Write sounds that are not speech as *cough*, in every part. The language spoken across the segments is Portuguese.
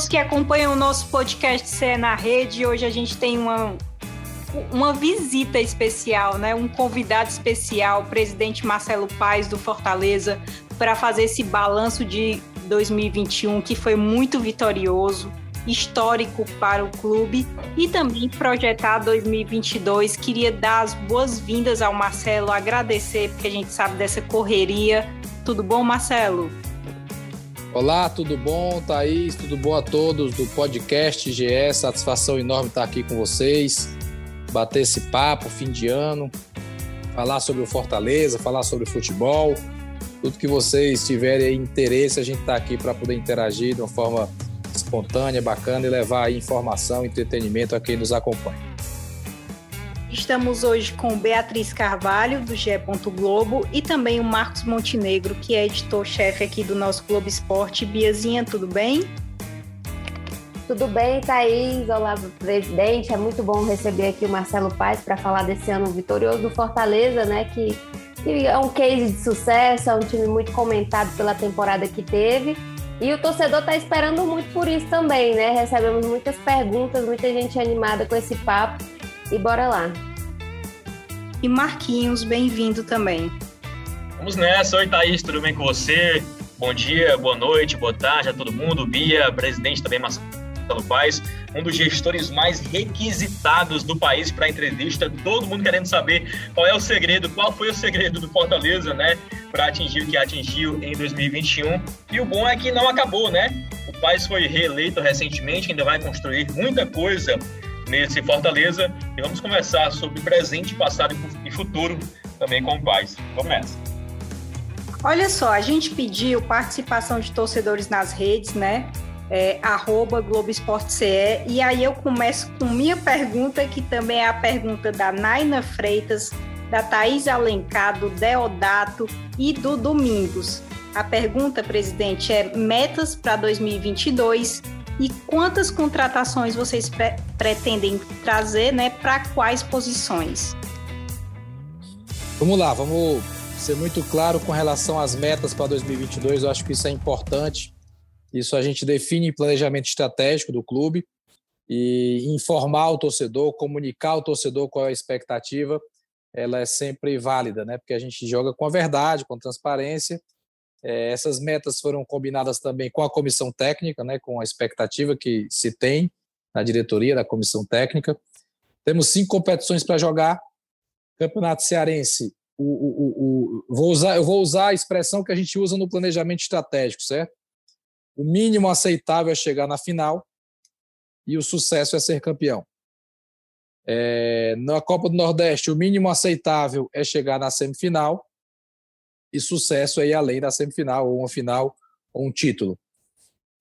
Todos que acompanham o nosso podcast CE na Rede. Hoje a gente tem uma, uma visita especial, né? Um convidado especial, o presidente Marcelo Paes do Fortaleza, para fazer esse balanço de 2021 que foi muito vitorioso, histórico para o clube e também projetar 2022. Queria dar as boas-vindas ao Marcelo, agradecer porque a gente sabe dessa correria. Tudo bom, Marcelo? Olá, tudo bom, Thaís? Tudo bom a todos do podcast GE? Satisfação enorme estar aqui com vocês, bater esse papo, fim de ano, falar sobre o Fortaleza, falar sobre futebol. Tudo que vocês tiverem interesse, a gente está aqui para poder interagir de uma forma espontânea, bacana e levar informação, entretenimento a quem nos acompanha. Estamos hoje com Beatriz Carvalho, do GE. Globo, e também o Marcos Montenegro, que é editor-chefe aqui do nosso Globo Esporte. Biazinha, tudo bem? Tudo bem, Thaís? Olá, presidente. É muito bom receber aqui o Marcelo Paes para falar desse ano vitorioso do Fortaleza, né? Que, que é um case de sucesso, é um time muito comentado pela temporada que teve. E o torcedor está esperando muito por isso também, né? Recebemos muitas perguntas, muita gente animada com esse papo. E bora lá. E Marquinhos, bem-vindo também. Vamos nessa. Oi, Thaís, tudo bem com você? Bom dia, boa noite, boa tarde a todo mundo. Bia, presidente também, Marcelo Paz, um dos gestores mais requisitados do país para entrevista. Todo mundo querendo saber qual é o segredo, qual foi o segredo do Fortaleza, né, para atingir o que atingiu em 2021. E o bom é que não acabou, né? O Paz foi reeleito recentemente, ainda vai construir muita coisa nesse Fortaleza e vamos conversar sobre presente, passado e futuro também com o Paz. Começa. Olha só, a gente pediu participação de torcedores nas redes, né? É, arroba Globo Esporte CE, e aí eu começo com minha pergunta, que também é a pergunta da Naina Freitas, da Thaís Alencar, do Deodato e do Domingos. A pergunta, presidente, é metas para 2022 e quantas contratações vocês pre pretendem trazer, né? Para quais posições? Vamos lá, vamos ser muito claro com relação às metas para 2022. Eu acho que isso é importante. Isso a gente define em planejamento estratégico do clube e informar o torcedor, comunicar ao torcedor qual é a expectativa, ela é sempre válida, né? Porque a gente joga com a verdade, com transparência é, essas metas foram combinadas também com a comissão técnica, né, com a expectativa que se tem na diretoria da comissão técnica. Temos cinco competições para jogar. Campeonato Cearense, o, o, o, vou usar, eu vou usar a expressão que a gente usa no planejamento estratégico, certo? O mínimo aceitável é chegar na final e o sucesso é ser campeão. É, na Copa do Nordeste, o mínimo aceitável é chegar na semifinal e sucesso aí além da semifinal, ou uma final, ou um título.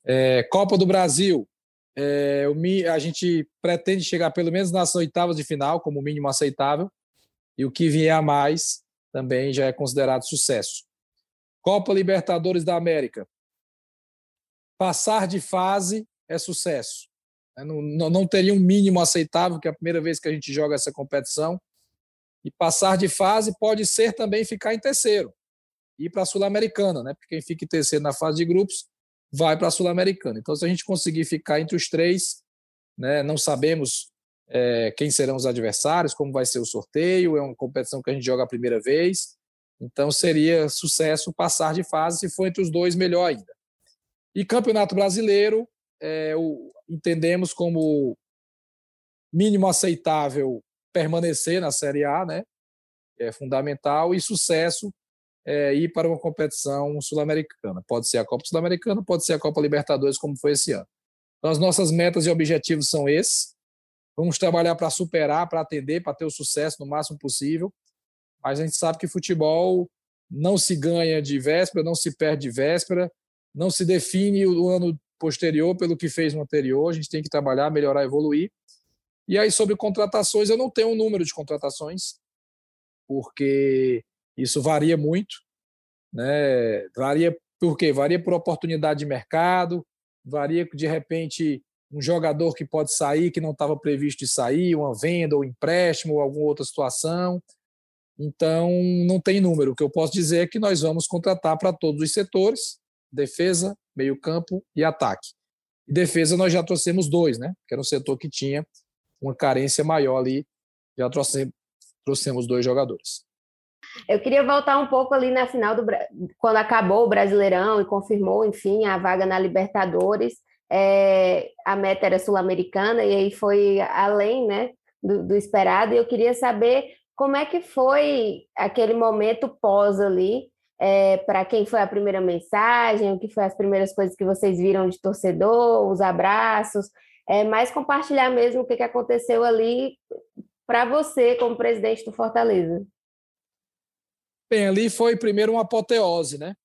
É, Copa do Brasil, é, a gente pretende chegar pelo menos nas oitavas de final, como mínimo aceitável, e o que vier a mais também já é considerado sucesso. Copa Libertadores da América. Passar de fase é sucesso. É, não, não teria um mínimo aceitável, que é a primeira vez que a gente joga essa competição. E passar de fase pode ser também ficar em terceiro ir para a Sul-Americana, né? Porque quem fica em terceiro na fase de grupos vai para a Sul-Americana. Então, se a gente conseguir ficar entre os três, né? Não sabemos é, quem serão os adversários, como vai ser o sorteio, é uma competição que a gente joga a primeira vez. Então, seria sucesso passar de fase, se for entre os dois, melhor ainda. E Campeonato Brasileiro, é, o, entendemos como mínimo aceitável permanecer na Série A, né? É fundamental, e sucesso é, ir para uma competição sul-americana. Pode ser a Copa Sul-Americana, pode ser a Copa Libertadores, como foi esse ano. Então, as nossas metas e objetivos são esses. Vamos trabalhar para superar, para atender, para ter o sucesso no máximo possível. Mas a gente sabe que futebol não se ganha de véspera, não se perde de véspera. não se define o ano posterior pelo que fez no anterior, a gente tem que trabalhar, melhorar, evoluir. E aí, sobre contratações, eu não tenho um número de contratações, porque isso varia muito. Né? Varia por quê? Varia por oportunidade de mercado, varia de repente um jogador que pode sair, que não estava previsto de sair, uma venda ou empréstimo ou alguma outra situação. Então, não tem número. O que eu posso dizer é que nós vamos contratar para todos os setores: defesa, meio-campo e ataque. E defesa nós já trouxemos dois, né? Que era um setor que tinha uma carência maior ali. Já trouxemos, trouxemos dois jogadores. Eu queria voltar um pouco ali na final do quando acabou o Brasileirão e confirmou, enfim, a vaga na Libertadores. É, a meta era sul-americana e aí foi além, né, do, do esperado. E eu queria saber como é que foi aquele momento pós ali, é, para quem foi a primeira mensagem, o que foi as primeiras coisas que vocês viram de torcedor, os abraços, é, mais compartilhar mesmo o que, que aconteceu ali para você como presidente do Fortaleza. Bem, ali foi primeiro uma apoteose, né?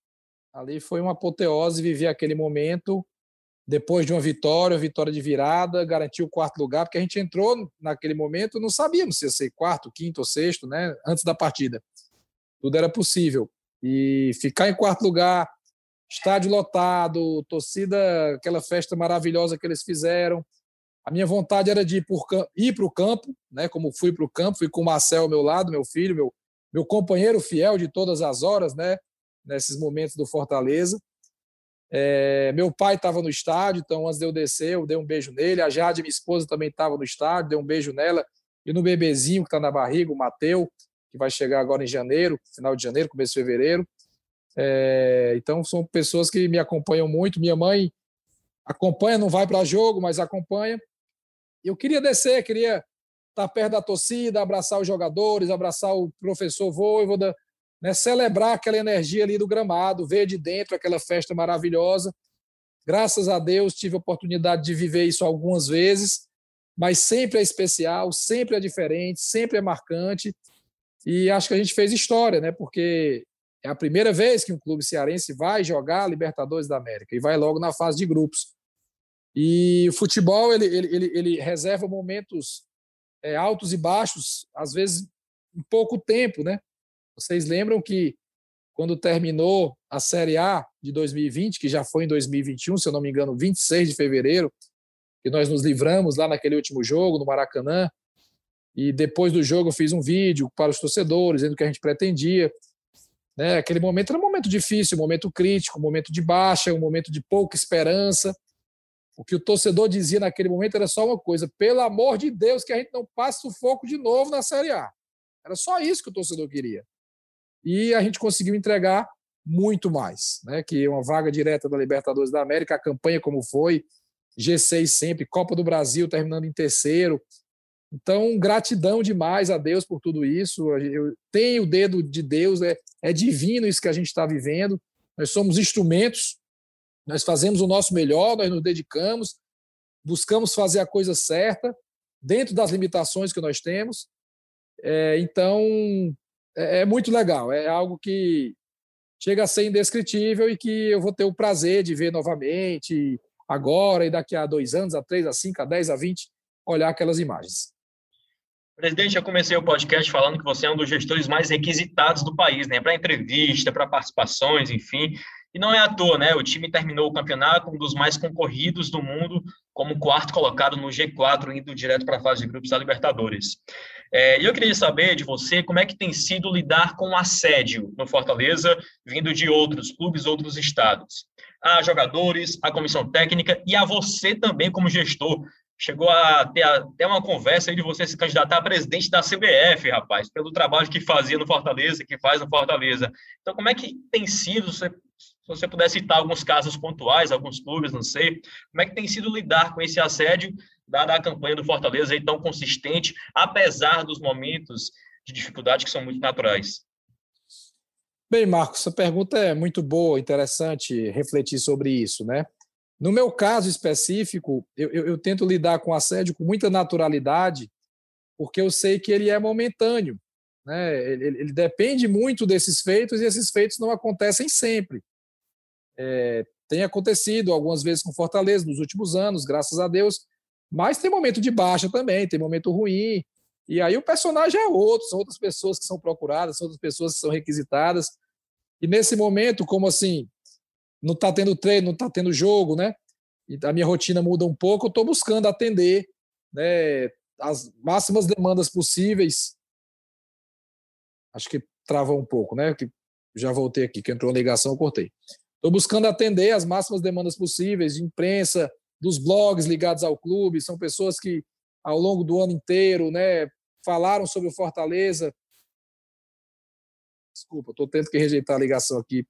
Ali foi uma apoteose viver aquele momento depois de uma vitória, vitória de virada, garantiu o quarto lugar, porque a gente entrou naquele momento, não sabíamos se ia ser quarto, quinto ou sexto, né? Antes da partida. Tudo era possível. E ficar em quarto lugar, estádio lotado, torcida, aquela festa maravilhosa que eles fizeram. A minha vontade era de ir para o campo, né? Como fui para o campo, fui com o Marcel ao meu lado, meu filho, meu, meu companheiro fiel de todas as horas, né? Nesses momentos do Fortaleza. É, meu pai estava no estádio, então antes de eu descer, eu dei um beijo nele. A Jade, minha esposa, também estava no estádio, dei um beijo nela. E no bebezinho que está na barriga, o Mateu, que vai chegar agora em janeiro, final de janeiro, começo de fevereiro. É, então são pessoas que me acompanham muito. Minha mãe acompanha, não vai para jogo, mas acompanha. Eu queria descer, queria estar perto da torcida, abraçar os jogadores, abraçar o professor Voivoda, né, celebrar aquela energia ali do gramado, ver de dentro aquela festa maravilhosa. Graças a Deus tive a oportunidade de viver isso algumas vezes, mas sempre é especial, sempre é diferente, sempre é marcante. E acho que a gente fez história, né? Porque é a primeira vez que um clube cearense vai jogar a Libertadores da América e vai logo na fase de grupos. E o futebol ele, ele, ele, ele reserva momentos é, altos e baixos, às vezes em pouco tempo, né? Vocês lembram que quando terminou a Série A de 2020, que já foi em 2021, se eu não me engano, 26 de fevereiro, que nós nos livramos lá naquele último jogo no Maracanã, e depois do jogo eu fiz um vídeo para os torcedores, dizendo o que a gente pretendia. Né? Aquele momento era um momento difícil, um momento crítico, um momento de baixa, um momento de pouca esperança. O que o torcedor dizia naquele momento era só uma coisa: pelo amor de Deus, que a gente não passe o foco de novo na Série A. Era só isso que o torcedor queria e a gente conseguiu entregar muito mais, né? Que uma vaga direta da Libertadores da América, a campanha como foi, G6 sempre, Copa do Brasil terminando em terceiro. Então, gratidão demais a Deus por tudo isso. Eu tenho o dedo de Deus, é, é divino isso que a gente está vivendo. Nós somos instrumentos, nós fazemos o nosso melhor, nós nos dedicamos, buscamos fazer a coisa certa, dentro das limitações que nós temos. É, então, é, é muito legal. É algo que chega a ser indescritível e que eu vou ter o prazer de ver novamente agora e daqui a dois anos, a três, a cinco, a dez, a vinte, olhar aquelas imagens. Presidente, eu comecei o podcast falando que você é um dos gestores mais requisitados do país, né? Para entrevista, para participações, enfim. E não é à toa, né? O time terminou o campeonato um dos mais concorridos do mundo, como quarto colocado no G4, indo direto para a fase de grupos da Libertadores. É, e eu queria saber de você como é que tem sido lidar com o assédio no Fortaleza, vindo de outros clubes, outros estados. A jogadores, a comissão técnica e a você também como gestor. Chegou a ter até uma conversa aí de você se candidatar a presidente da CBF, rapaz, pelo trabalho que fazia no Fortaleza, que faz no Fortaleza. Então, como é que tem sido, você se você puder citar alguns casos pontuais, alguns clubes, não sei, como é que tem sido lidar com esse assédio, dada a campanha do Fortaleza aí tão consistente, apesar dos momentos de dificuldade que são muito naturais? Bem, Marcos, essa pergunta é muito boa, interessante refletir sobre isso, né? No meu caso específico, eu, eu, eu tento lidar com assédio com muita naturalidade, porque eu sei que ele é momentâneo, né? Ele, ele, depende muito desses feitos e esses feitos não acontecem sempre. É, tem acontecido algumas vezes com Fortaleza nos últimos anos, graças a Deus, mas tem momento de baixa também, tem momento ruim. E aí o personagem é outro, são outras pessoas que são procuradas, são outras pessoas que são requisitadas. E nesse momento, como assim, não está tendo treino, não está tendo jogo, né? E a minha rotina muda um pouco, eu estou buscando atender né, as máximas demandas possíveis. Acho que travou um pouco, né? Que já voltei aqui, que entrou uma ligação, eu cortei. Estou buscando atender as máximas demandas possíveis de imprensa, dos blogs ligados ao clube, são pessoas que ao longo do ano inteiro, né, falaram sobre o Fortaleza. Desculpa, estou tendo que rejeitar a ligação aqui.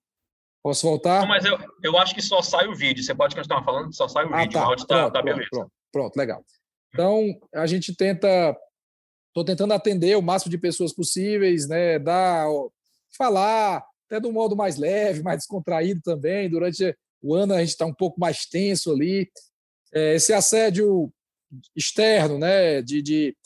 Posso voltar? Não, mas eu, eu acho que só sai o vídeo. Você pode continuar falando, só sai o ah, vídeo. Tá. O áudio está tá beleza. Pronto, pronto, legal. Então, a gente tenta. Estou tentando atender o máximo de pessoas possíveis, né? Dar, falar, até de um modo mais leve, mais descontraído também. Durante o ano a gente está um pouco mais tenso ali. É, esse assédio externo, né, de, de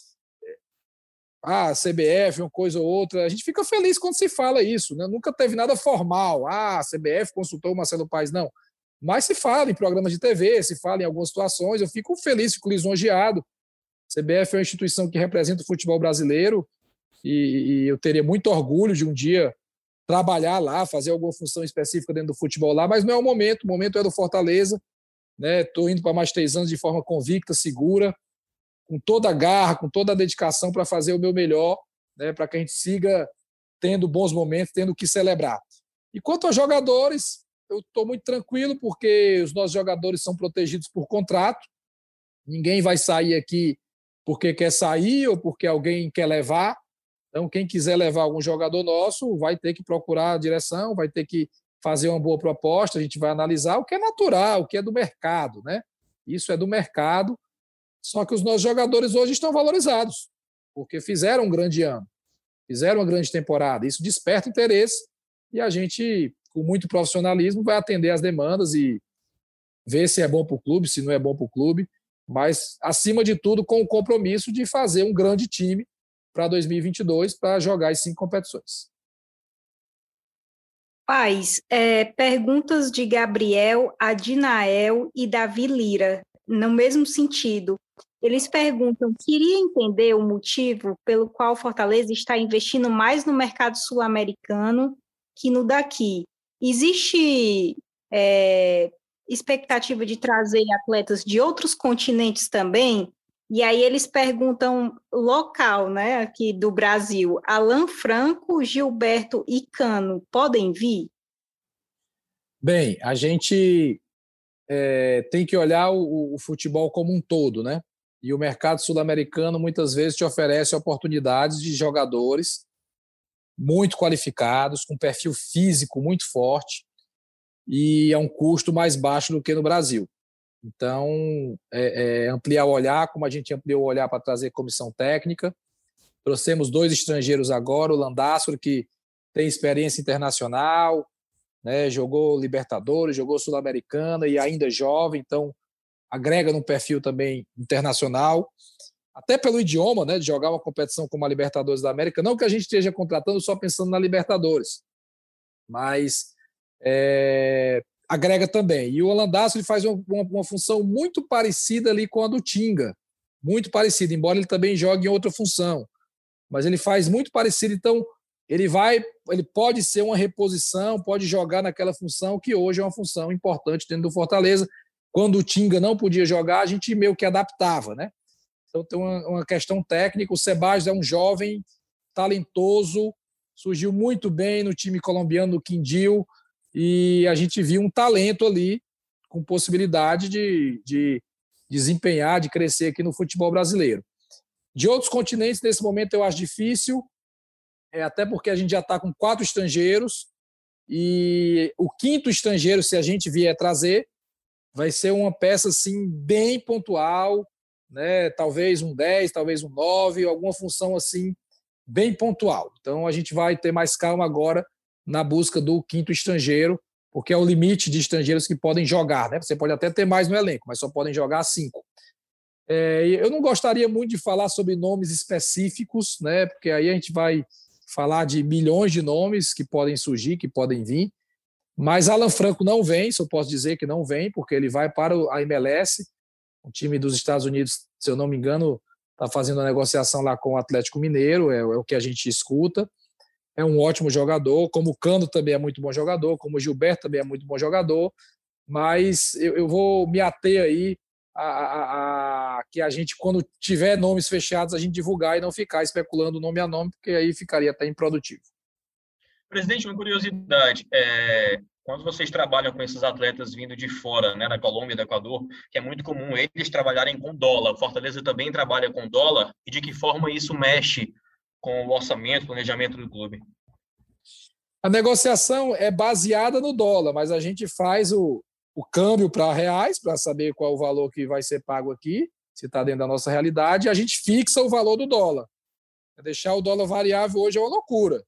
ah, CBF, uma coisa ou outra, a gente fica feliz quando se fala isso, né? Nunca teve nada formal. Ah, a CBF consultou o Marcelo Paes, não. Mas se fala em programas de TV, se fala em algumas situações, eu fico feliz, fico lisonjeado. CBF é uma instituição que representa o futebol brasileiro e, e eu teria muito orgulho de um dia trabalhar lá, fazer alguma função específica dentro do futebol lá, mas não é o momento, o momento é do Fortaleza. Estou né? indo para mais três anos de forma convicta, segura, com toda a garra, com toda a dedicação para fazer o meu melhor, né? para que a gente siga tendo bons momentos, tendo que celebrar. E quanto aos jogadores, eu estou muito tranquilo, porque os nossos jogadores são protegidos por contrato. Ninguém vai sair aqui porque quer sair ou porque alguém quer levar. Então, quem quiser levar algum jogador nosso vai ter que procurar a direção, vai ter que fazer uma boa proposta, a gente vai analisar o que é natural, o que é do mercado, né? Isso é do mercado, só que os nossos jogadores hoje estão valorizados, porque fizeram um grande ano, fizeram uma grande temporada. Isso desperta interesse e a gente, com muito profissionalismo, vai atender as demandas e ver se é bom para o clube, se não é bom para o clube, mas, acima de tudo, com o compromisso de fazer um grande time para 2022 para jogar as cinco competições. Paz, é, perguntas de Gabriel, Adinael e Davi Lira, no mesmo sentido. Eles perguntam: queria entender o motivo pelo qual Fortaleza está investindo mais no mercado sul-americano que no daqui. Existe é, expectativa de trazer atletas de outros continentes também? E aí eles perguntam local, né, aqui do Brasil, Alan Franco, Gilberto e Cano, podem vir? Bem, a gente é, tem que olhar o, o, futebol como um todo, né? E o mercado sul-americano muitas vezes te oferece oportunidades de jogadores muito qualificados, com perfil físico muito forte e a um custo mais baixo do que no Brasil. Então, é, é, ampliar o olhar, como a gente ampliou o olhar para trazer comissão técnica. Trouxemos dois estrangeiros agora, o Landassor, que tem experiência internacional, né, jogou Libertadores, jogou Sul-Americana e ainda é jovem, então agrega num perfil também internacional. Até pelo idioma, né, de jogar uma competição como a Libertadores da América. Não que a gente esteja contratando só pensando na Libertadores, mas é, agrega também. E o Holandaço ele faz uma, uma, uma, função muito parecida ali com a do Tinga, muito parecida, embora ele também jogue em outra função. Mas ele faz muito parecido, então ele vai, ele pode ser uma reposição, pode jogar naquela função que hoje é uma função importante dentro do Fortaleza. Quando o Tinga não podia jogar, a gente meio que adaptava, né? Então tem uma, uma questão técnica. O Sebas é um jovem talentoso, surgiu muito bem no time colombiano do Quindil e a gente viu um talento ali com possibilidade de, de desempenhar, de crescer aqui no futebol brasileiro. De outros continentes, nesse momento, eu acho difícil, é, até porque a gente já está com quatro estrangeiros e o quinto estrangeiro, se a gente vier trazer, vai ser uma peça assim bem pontual, né? talvez um 10, talvez um 9, alguma função assim bem pontual. Então a gente vai ter mais calma agora na busca do quinto estrangeiro, porque é o limite de estrangeiros que podem jogar. Né? Você pode até ter mais no elenco, mas só podem jogar cinco. É, eu não gostaria muito de falar sobre nomes específicos, né? porque aí a gente vai falar de milhões de nomes que podem surgir, que podem vir, Mas Alan Franco não vem, eu posso dizer que não vem, porque ele vai para a MLS, o time dos Estados Unidos, se eu não me engano, está fazendo a negociação lá com o Atlético Mineiro, é, é, o que a gente escuta. É um ótimo jogador, como o Cano também é muito bom jogador, como o Gilberto também é muito bom jogador, mas eu, eu vou me ater aí a, a, a, que a gente, quando tiver nomes fechados, a gente divulgar e não ficar especulando nome a nome, porque aí ficaria até improdutivo. Presidente, uma curiosidade. É, quando vocês trabalham com esses atletas vindo de fora, né, da Colômbia, do Equador, que é muito comum eles trabalharem com dólar, Fortaleza também trabalha com dólar, e de que forma isso mexe com o orçamento, planejamento do clube? A negociação é baseada no dólar, mas a gente faz o, o câmbio para reais, para saber qual o valor que vai ser pago aqui, se está dentro da nossa realidade, e a gente fixa o valor do dólar. Deixar o dólar variável hoje é uma loucura.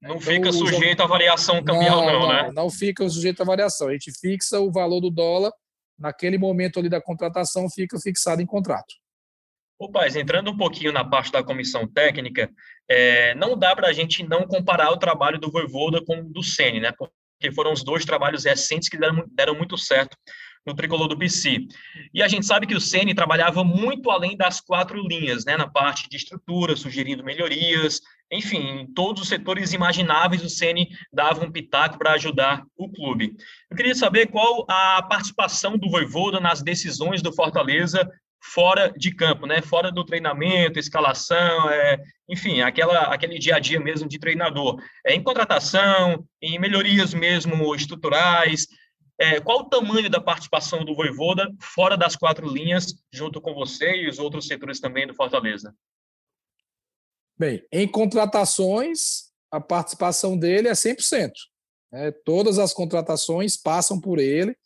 Não então, fica sujeito à variação cambial, não, não, né? Não fica sujeito à variação. A gente fixa o valor do dólar, naquele momento ali da contratação, fica fixado em contrato. Ô, Paz, entrando um pouquinho na parte da comissão técnica, é, não dá para a gente não comparar o trabalho do Voivoda com o do Sene, né? Porque foram os dois trabalhos recentes que deram, deram muito certo no tricolor do PC. E a gente sabe que o Ceni trabalhava muito além das quatro linhas, né, na parte de estrutura, sugerindo melhorias, enfim, em todos os setores imagináveis o Ceni dava um pitaco para ajudar o clube. Eu queria saber qual a participação do Voivoda nas decisões do Fortaleza fora de campo, né? Fora do treinamento, escalação, é, enfim, aquela, aquele dia a dia mesmo de treinador. É, em contratação, em melhorias mesmo estruturais, é, qual o tamanho da participação do Voivoda fora das quatro linhas, junto com você e os outros setores também do Fortaleza? Bem, em contratações, a participação dele é 100%. Né? Todas as contratações passam por ele,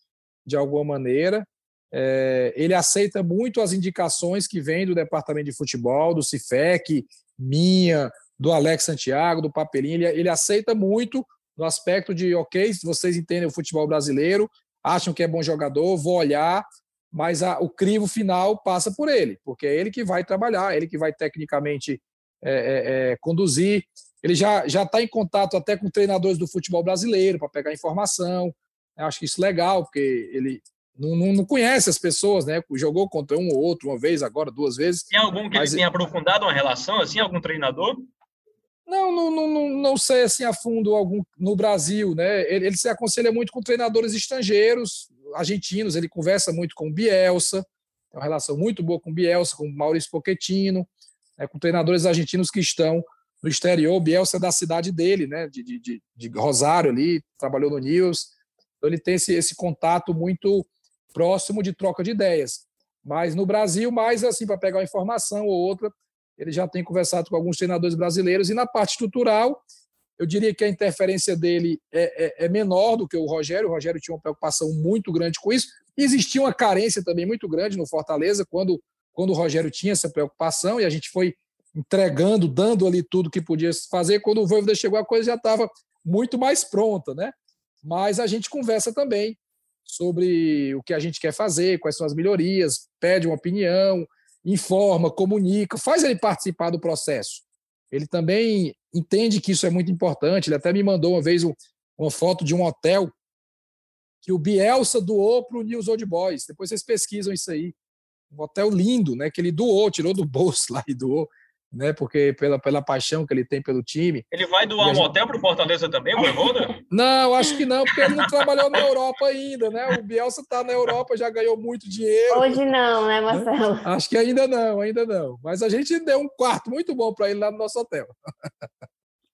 de alguma maneira. É, ele aceita muito as indicações que vêm do departamento de futebol, do CIFEC, minha, do Alex Santiago, do Papelinho. Ele, ele aceita muito no aspecto de, ok, vocês entendem o futebol brasileiro, acham que é bom jogador, vou olhar, mas a, o crivo final passa por ele, porque é ele que vai trabalhar, ele que vai tecnicamente é, é, é conduzir. Ele já já está em contato até com treinadores do futebol brasileiro para pegar informação. Eu acho que isso é legal, porque ele não, não, não, conhece as pessoas, né? Jogou contra um ou outro, uma vez, agora duas vezes. Tem algum que mas... ele tenha aprofundado uma relação, assim, algum treinador? Não, não, não, não sei assim a fundo algum no Brasil, né? Ele, ele, se aconselha muito com treinadores estrangeiros, argentinos, ele conversa muito com o Bielsa, tem uma relação muito boa com o Bielsa, com o Maurício Pochettino, né? com treinadores argentinos que estão no exterior. O Bielsa é da cidade dele, né? De, de, de Rosário ali, trabalhou no News. Então ele tem esse, esse contato muito próximo de troca de ideias. Mas no Brasil, mais assim, para pegar uma informação ou outra, ele já tem conversado com alguns treinadores brasileiros, e na parte estrutural, eu diria que a interferência dele é, é, é, menor do que o Rogério. O Rogério tinha uma preocupação muito grande com isso. Existia uma carência também muito grande no Fortaleza quando, quando o Rogério tinha essa preocupação, e a gente foi entregando, dando ali tudo que podia fazer. Quando o Voivoda chegou, a coisa já estava muito mais pronta, né? Mas a gente conversa também sobre o que a gente quer fazer, quais são as melhorias, pede uma opinião, informa, comunica, faz ele participar do processo. Ele também entende que isso é muito importante. Ele até me mandou uma vez uma foto de um hotel que o Bielsa doou para o News Old Boys. Depois vocês pesquisam isso aí. Um hotel lindo, né? Que ele doou, tirou do bolso *laughs* lá e doou né? Porque pela, pela paixão que ele tem pelo time. Ele vai doar um gente... hotel para o Fortaleza também, o Voivoda? Não, acho que não, porque ele não trabalhou na Europa ainda, né? O Bielsa está na Europa, já ganhou muito dinheiro. Hoje não, né, Marcelo? Né? Acho que ainda não, ainda não. Mas a gente deu um quarto muito bom para ele lá no nosso hotel.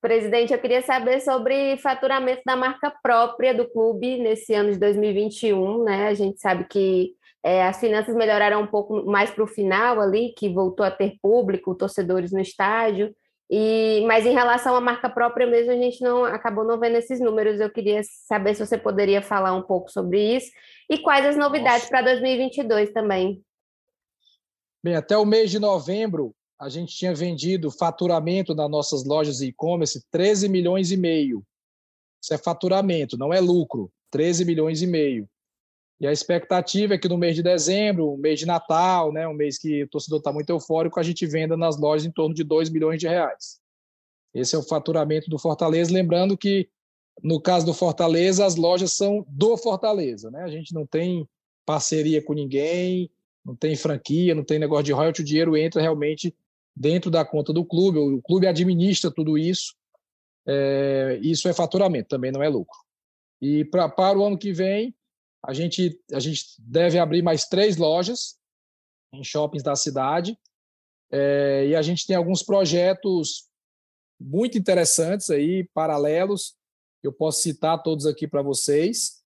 Presidente, eu queria saber sobre faturamento da marca própria do clube nesse ano de 2021, né? A gente sabe que é, as finanças melhoraram um pouco mais para o final ali, que voltou a ter público, torcedores no estádio. E, mas em relação à marca própria mesmo, a gente não acabou não vendo esses números. Eu queria saber se você poderia falar um pouco sobre isso e quais as novidades para 2022 também. Bem, até o mês de novembro, a gente tinha vendido faturamento nas nossas lojas e-commerce 13 milhões e meio. Isso é faturamento, não é lucro. 13 milhões e meio. E a expectativa é que no mês de dezembro, mês de Natal, né, um mês que o torcedor está muito eufórico, a gente venda nas lojas em torno de 2 milhões de reais. Esse é o faturamento do Fortaleza. Lembrando que No caso do Fortaleza, as lojas são do Fortaleza, né? A gente não tem parceria com ninguém, não tem franquia, não tem negócio de royalty, o dinheiro entra realmente dentro da conta do clube, o clube administra tudo isso, é, isso é faturamento, também não é lucro. E pra, para o ano que vem, a gente, a gente deve abrir mais três lojas em shoppings da cidade, é, e a gente tem alguns projetos muito interessantes aí, paralelos, eu posso citar todos aqui para vocês.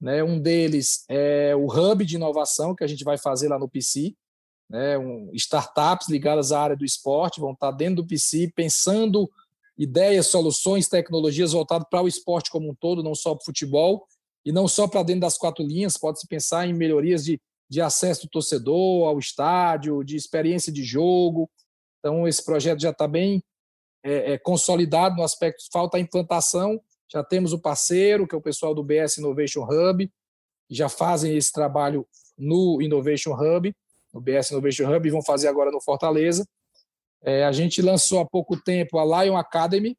Né? Um deles é o hub de inovação que a gente vai fazer lá no PC. Né? Um, startups ligadas à área do esporte vão estar dentro do PC pensando ideias, soluções, tecnologias voltadas para o esporte como um todo, não só para o futebol e não só para dentro das quatro linhas. Pode-se pensar em melhorias de, de acesso do torcedor ao estádio, de experiência de jogo. Então, esse projeto já está bem é, é, consolidado no aspecto falta a implantação já temos o parceiro, que é o pessoal do BS Innovation Hub, que já fazem esse trabalho no Innovation Hub, no BS Innovation Hub, e vão fazer agora no Fortaleza. É, a gente lançou há pouco tempo a Lion Academy,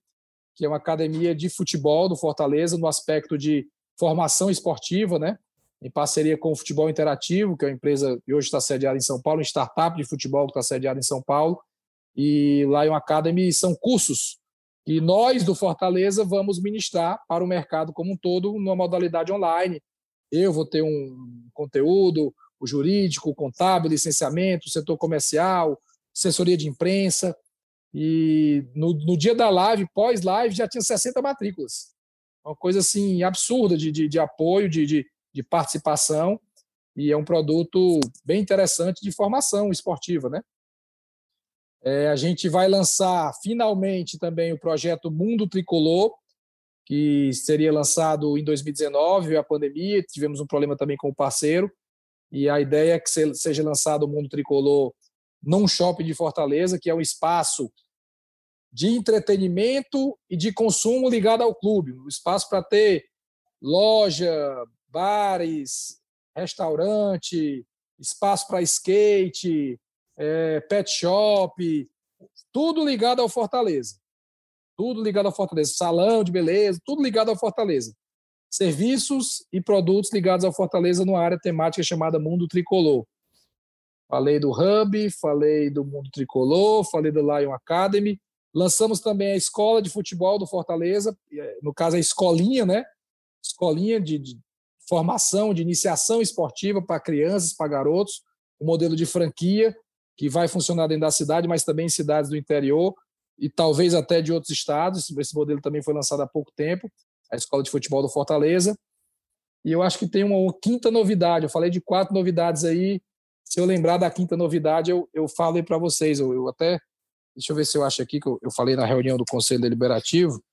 que é uma academia de futebol do Fortaleza, no aspecto de formação esportiva, né? em parceria com o Futebol Interativo, que é uma empresa que hoje está sediada em São Paulo, uma startup de futebol que está sediada em São Paulo. E Lion Academy são cursos e nós do Fortaleza vamos ministrar para o mercado como um todo numa modalidade online. Eu vou ter um conteúdo, o jurídico, o contábil, licenciamento, setor comercial, assessoria de imprensa. E no, no dia da live, pós-live, já tinha 60 matrículas. Uma coisa assim absurda de, de, de apoio, de, de, de participação. E é um produto bem interessante de formação esportiva, né? É, a gente vai lançar finalmente também o projeto Mundo Tricolor, que seria lançado em 2019, a pandemia, tivemos um problema também com o parceiro, e a ideia é que seja lançado o Mundo Tricolor num shopping de Fortaleza, que é um espaço de entretenimento e de consumo ligado ao clube, um espaço para ter loja, bares, restaurante, espaço para skate, é, pet shop, tudo ligado ao Fortaleza. Tudo ligado ao Fortaleza. Salão de beleza, tudo ligado ao Fortaleza. Serviços e produtos ligados ao Fortaleza numa área temática chamada Mundo Tricolor. Falei do Hub, falei do Mundo Tricolor, falei do Lion Academy. Lançamos também a Escola de Futebol do Fortaleza, é, no caso a escolinha, né? Escolinha de, de formação, de iniciação esportiva para crianças, para garotos, o um modelo de franquia, que vai funcionar dentro da cidade, mas também em cidades do interior e talvez até de outros estados. Esse modelo também foi lançado há pouco tempo, a Escola de Futebol do Fortaleza. E eu acho que tem uma, quinta novidade. Eu falei de quatro novidades aí. Se eu lembrar da quinta novidade, eu, eu falo aí para vocês. Eu, eu, até. Deixa eu ver se eu acho aqui, que eu, eu falei na reunião do Conselho Deliberativo.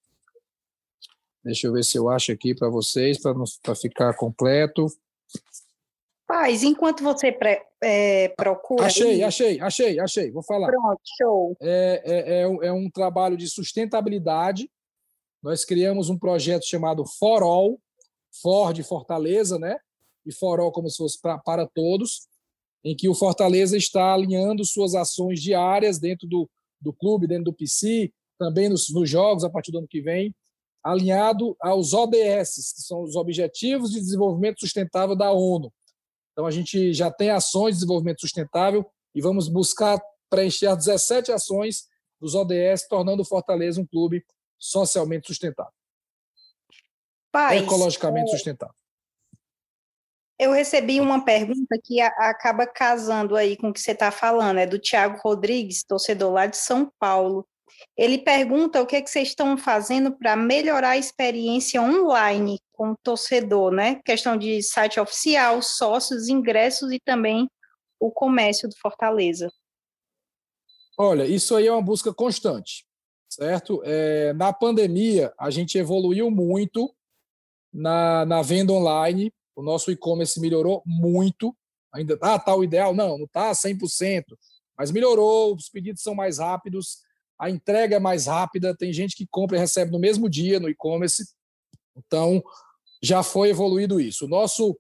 Deixa eu ver se eu acho aqui para vocês, para ficar completo. Paz, enquanto você pre, é, procura. Achei, aí... achei, achei, achei. Vou falar. Pronto, show. É, é, é, é, um trabalho de sustentabilidade. Nós criamos um projeto chamado For All, For de Fortaleza, né? E For All como se fosse pra, para todos, em que o Fortaleza está alinhando suas ações diárias dentro do, do clube, dentro do PC, também nos, nos jogos a partir do ano que vem, alinhado aos ODS, que são os Objetivos de Desenvolvimento Sustentável da ONU. Então, a gente já tem ações de desenvolvimento sustentável e vamos buscar preencher as 17 ações dos ODS, tornando o Fortaleza um clube socialmente sustentável. Paz, ecologicamente é... sustentável. Eu recebi uma pergunta que acaba casando aí com o que você está falando, é do Tiago Rodrigues, torcedor lá de São Paulo. Ele pergunta o que, é que vocês estão fazendo para melhorar a experiência online com o torcedor, né? Questão de site oficial, sócios, ingressos e também o comércio do Fortaleza. Olha, isso aí é uma busca constante, certo? É, na pandemia, a gente evoluiu muito na, na venda online, o nosso e-commerce melhorou muito. Ainda tá o ideal? Não, não tá 100%, mas melhorou, os pedidos são mais rápidos, a entrega é mais rápida, tem gente que compra e recebe no mesmo dia no e-commerce. Então, já foi evoluído isso. O nosso,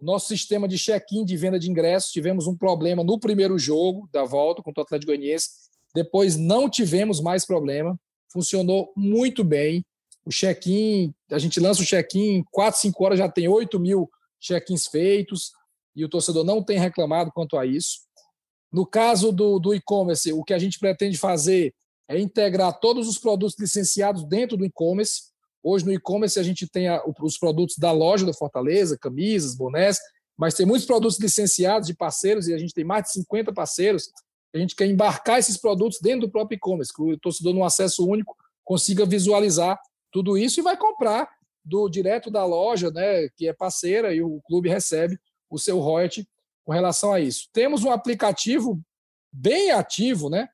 nosso sistema de check-in de venda de ingressos, tivemos um problema no primeiro jogo da volta contra o Atlético Goianiense. Depois não tivemos mais problema, funcionou muito bem. O check-in, a gente lança o check-in, em 4, 5 horas já tem 8 mil check-ins feitos, e o torcedor não tem reclamado quanto a isso. No caso do, do e-commerce, o que a gente pretende fazer é integrar todos os produtos licenciados dentro do e-commerce. Hoje, no e-commerce, a gente tem a, os produtos da loja do Fortaleza, camisas, bonés, mas tem muitos produtos licenciados de parceiros, e a gente tem mais de 50 parceiros. A gente quer embarcar esses produtos dentro do próprio e-commerce, que o torcedor, num acesso único, consiga visualizar tudo isso e vai comprar do direto da loja, né, que é parceira, e o clube recebe o seu royalty com relação a isso. Temos um aplicativo bem ativo, né?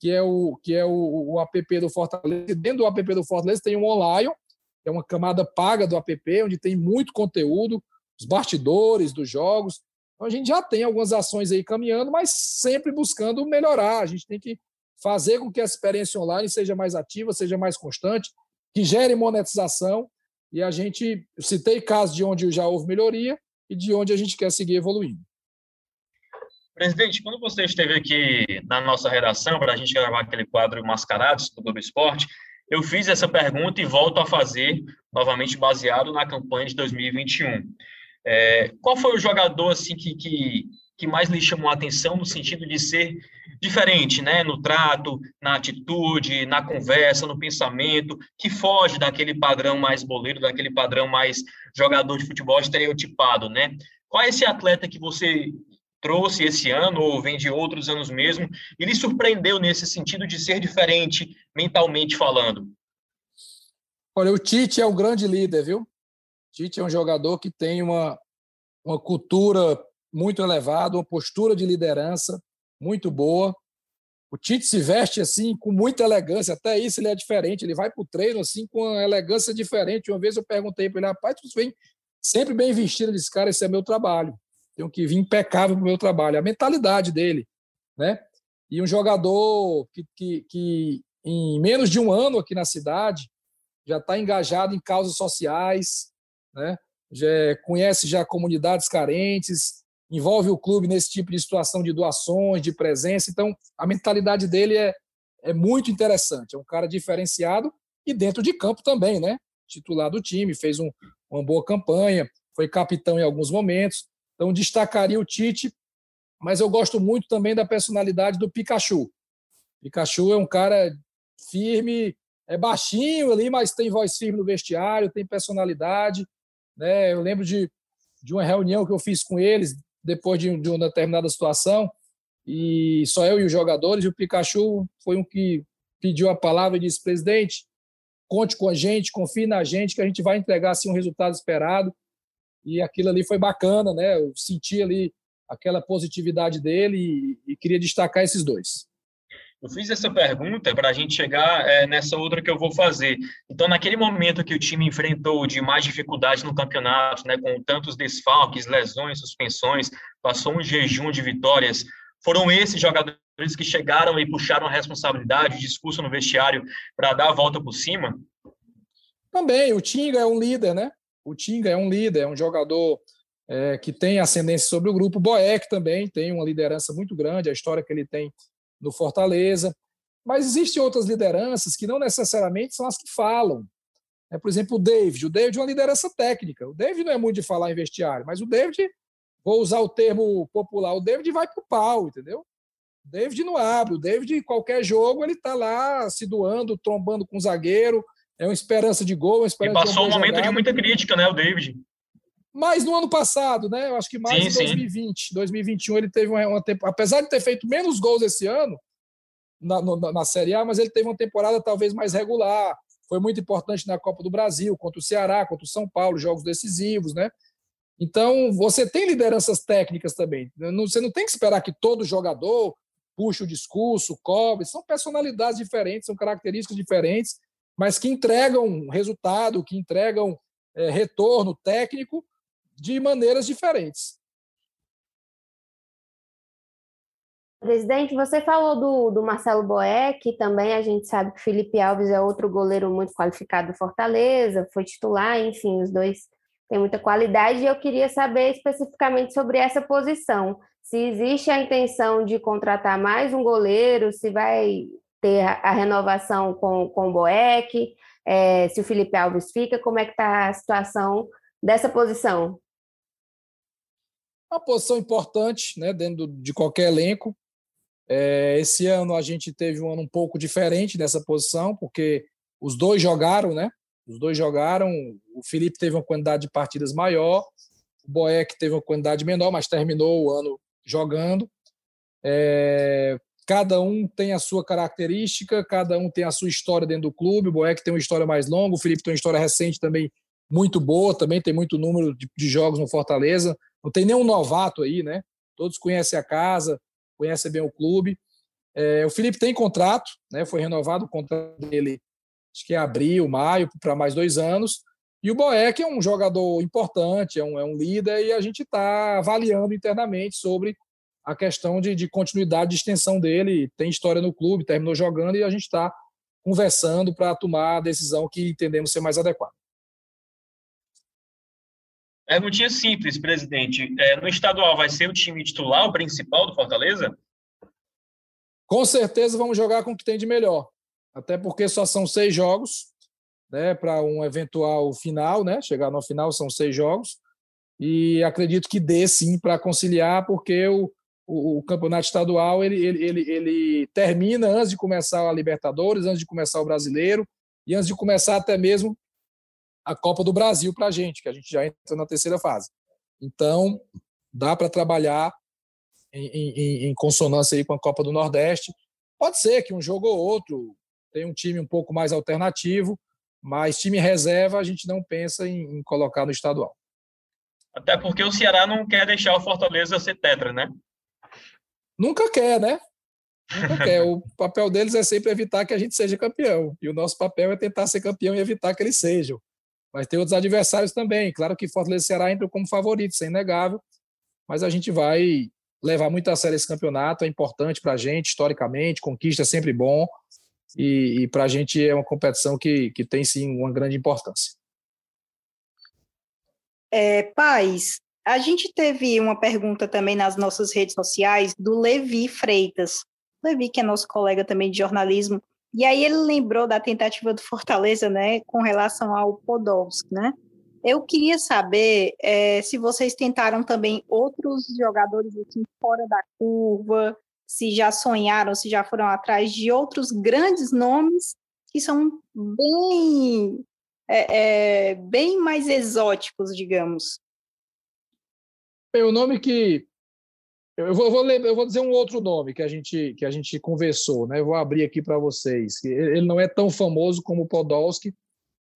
Que é o, que é o, o app do Fortaleza. Dentro do app do Fortaleza tem um online, que é uma camada paga do app, onde tem muito conteúdo, os bastidores dos jogos. Então a gente já tem algumas ações aí caminhando, mas sempre buscando melhorar. A gente tem que fazer com que a experiência online seja mais ativa, seja mais constante, que gere monetização. E a gente citei casos de onde já houve melhoria e de onde a gente quer seguir evoluindo. Presidente, quando você esteve aqui na nossa redação para a gente gravar aquele quadro Mascarados do Globo Esporte, eu fiz essa pergunta e volto a fazer novamente baseado na campanha de 2021. É, qual foi o jogador assim que, que, que mais lhe chamou a atenção no sentido de ser diferente, né, no trato, na atitude, na conversa, no pensamento, que foge daquele padrão mais boleiro, daquele padrão mais jogador de futebol estereotipado, né? Qual é esse atleta que você trouxe esse ano, ou vem de outros anos mesmo, e lhe surpreendeu nesse sentido de ser diferente, mentalmente falando? Olha, o Tite é um grande líder, viu? O Tite é um jogador que tem uma, uma cultura muito elevada, uma postura de liderança muito boa. O Tite se veste assim com muita elegância, até isso ele é diferente. Ele vai para o treino assim com uma elegância diferente. Uma vez eu perguntei para ele, rapaz, tu vem sempre bem vestido. Ele disse, cara, esse é meu trabalho tenho que vir impecável para o meu trabalho. A mentalidade dele, né? E um jogador que, que, que em menos de um ano aqui na cidade já está engajado em causas sociais, né? Já conhece já comunidades carentes, envolve o clube nesse tipo de situação de doações, de presença. Então, a mentalidade dele é, é muito interessante. É um cara diferenciado e dentro de campo também, né? Titular do time, fez um, uma boa campanha, foi capitão em alguns momentos. Então, destacaria o Tite, mas eu gosto muito também da personalidade do Pikachu. Pikachu é um cara firme, é baixinho ali, mas tem voz firme no vestiário, tem personalidade. Né? Eu lembro de, de uma reunião que eu fiz com eles depois de, de uma determinada situação, e só eu e os jogadores, e o Pikachu foi um que pediu a palavra e disse: presidente, conte com a gente, confie na gente, que a gente vai entregar assim, um resultado esperado e aquilo ali foi bacana, né? Eu senti ali aquela positividade dele e, e queria destacar esses dois. Eu fiz essa pergunta para a gente chegar é, nessa outra que eu vou fazer. Então, naquele momento que o time enfrentou de mais dificuldade no campeonato, né, com tantos desfalques, lesões, suspensões, passou um jejum de vitórias, foram esses jogadores que chegaram e puxaram a responsabilidade, discurso no vestiário para dar a volta por cima? Também, o Tinga é um líder, né? O Tinga é um líder, é um jogador é, que tem ascendência sobre o grupo. Boeck também tem uma liderança muito grande, a história que ele tem no Fortaleza. Mas existem outras lideranças que não necessariamente são as que falam. É, por exemplo, o David. O David é uma liderança técnica. O David não é muito de falar em vestiário, mas o David, vou usar o termo popular, o David vai para o pau, entendeu? O David não abre. O David, em qualquer jogo, ele está lá se doando, trombando com o zagueiro, é uma esperança de gol, uma esperança e passou um momento jogada. de muita crítica, né, o David? Mas no ano passado, né? Eu acho que mais sim, em 2020, sim. 2021 ele teve uma, uma temporada, apesar de ter feito menos gols esse ano na, na, na Série A, mas ele teve uma temporada talvez mais regular. Foi muito importante na Copa do Brasil, contra o Ceará, contra o São Paulo, jogos decisivos, né? Então, você tem lideranças técnicas também. Você não tem que esperar que todo jogador puxe o discurso, cobre. São personalidades diferentes, são características diferentes mas que entregam resultado, que entregam é, retorno técnico de maneiras diferentes. Presidente, você falou do, do Marcelo Boeck, também a gente sabe que Felipe Alves é outro goleiro muito qualificado do Fortaleza, foi titular, enfim, os dois têm muita qualidade, e eu queria saber especificamente sobre essa posição. Se existe a intenção de contratar mais um goleiro, se vai ter a renovação com, com o Boeck, é, se o Felipe Alves fica, como é que está a situação dessa posição? Uma posição importante, né, dentro de qualquer elenco. É, esse ano a gente teve um ano um pouco diferente nessa posição, porque os dois jogaram, né? Os dois jogaram. O Felipe teve uma quantidade de partidas maior, o Boeck teve uma quantidade menor, mas terminou o ano jogando. É, cada um tem a sua característica, cada um tem a sua história dentro do clube. O Boeck tem uma história mais longa, o Felipe tem uma história recente também muito boa, também tem muito número de, de jogos no Fortaleza. Não tem nenhum novato aí, né? Todos conhecem a casa, conhecem bem o clube. É, o Felipe tem contrato, né? Foi renovado o contrato dele, acho que é abril, maio, para mais dois anos. E o Boeck é um jogador importante, é um, é um líder, e a gente está avaliando internamente sobre a questão de, de, continuidade de extensão dele. Tem história no clube, terminou jogando, e a gente está conversando para tomar a decisão que entendemos ser mais adequada. Perguntinha simples, presidente. É, no estadual vai ser o time titular, o principal do Fortaleza? Com certeza vamos jogar com o que tem de melhor. Até porque só são seis jogos né, para um eventual final, né? Chegar no final são seis jogos. E acredito que dê sim para conciliar, porque o, o, o, campeonato estadual ele, ele, ele, ele termina antes de começar a Libertadores, antes de começar o Brasileiro e antes de começar até mesmo a Copa do Brasil para a gente, que a gente já entra na terceira fase. Então, dá para trabalhar em, em, em, consonância aí com a Copa do Nordeste. Pode ser que um jogo ou outro tenha um time um pouco mais alternativo, mas time reserva a gente não pensa em, em colocar no estadual. Até porque o Ceará não quer deixar o Fortaleza ser tetra, né? Nunca quer, né? Nunca quer. O *laughs* papel deles é sempre evitar que a gente seja campeão. E o nosso papel é tentar ser campeão e evitar que eles sejam. Mas tem outros adversários também. Claro que Fortaleza e Ceará entram como favoritos, é inegável. Mas a gente vai levar muito a sério esse campeonato. É importante para a gente, historicamente. Conquista é sempre bom e, e para a gente é uma competição que, que tem sim uma grande importância. É, Paz, a gente teve uma pergunta também nas nossas redes sociais do Levi Freitas. Levi, que é nosso colega também de jornalismo, e aí ele lembrou da tentativa do Fortaleza, né, com relação ao Podolski, né? Eu queria saber é, se vocês tentaram também outros jogadores assim fora da curva, se já sonharam, se já foram atrás de outros grandes nomes que são bem, é, é, bem mais exóticos, digamos. o nome que eu vou, eu vou, eu vou dizer um outro nome que a gente que a gente conversou, né? Eu vou abrir aqui para vocês. Ele não é tão famoso como o Podolski,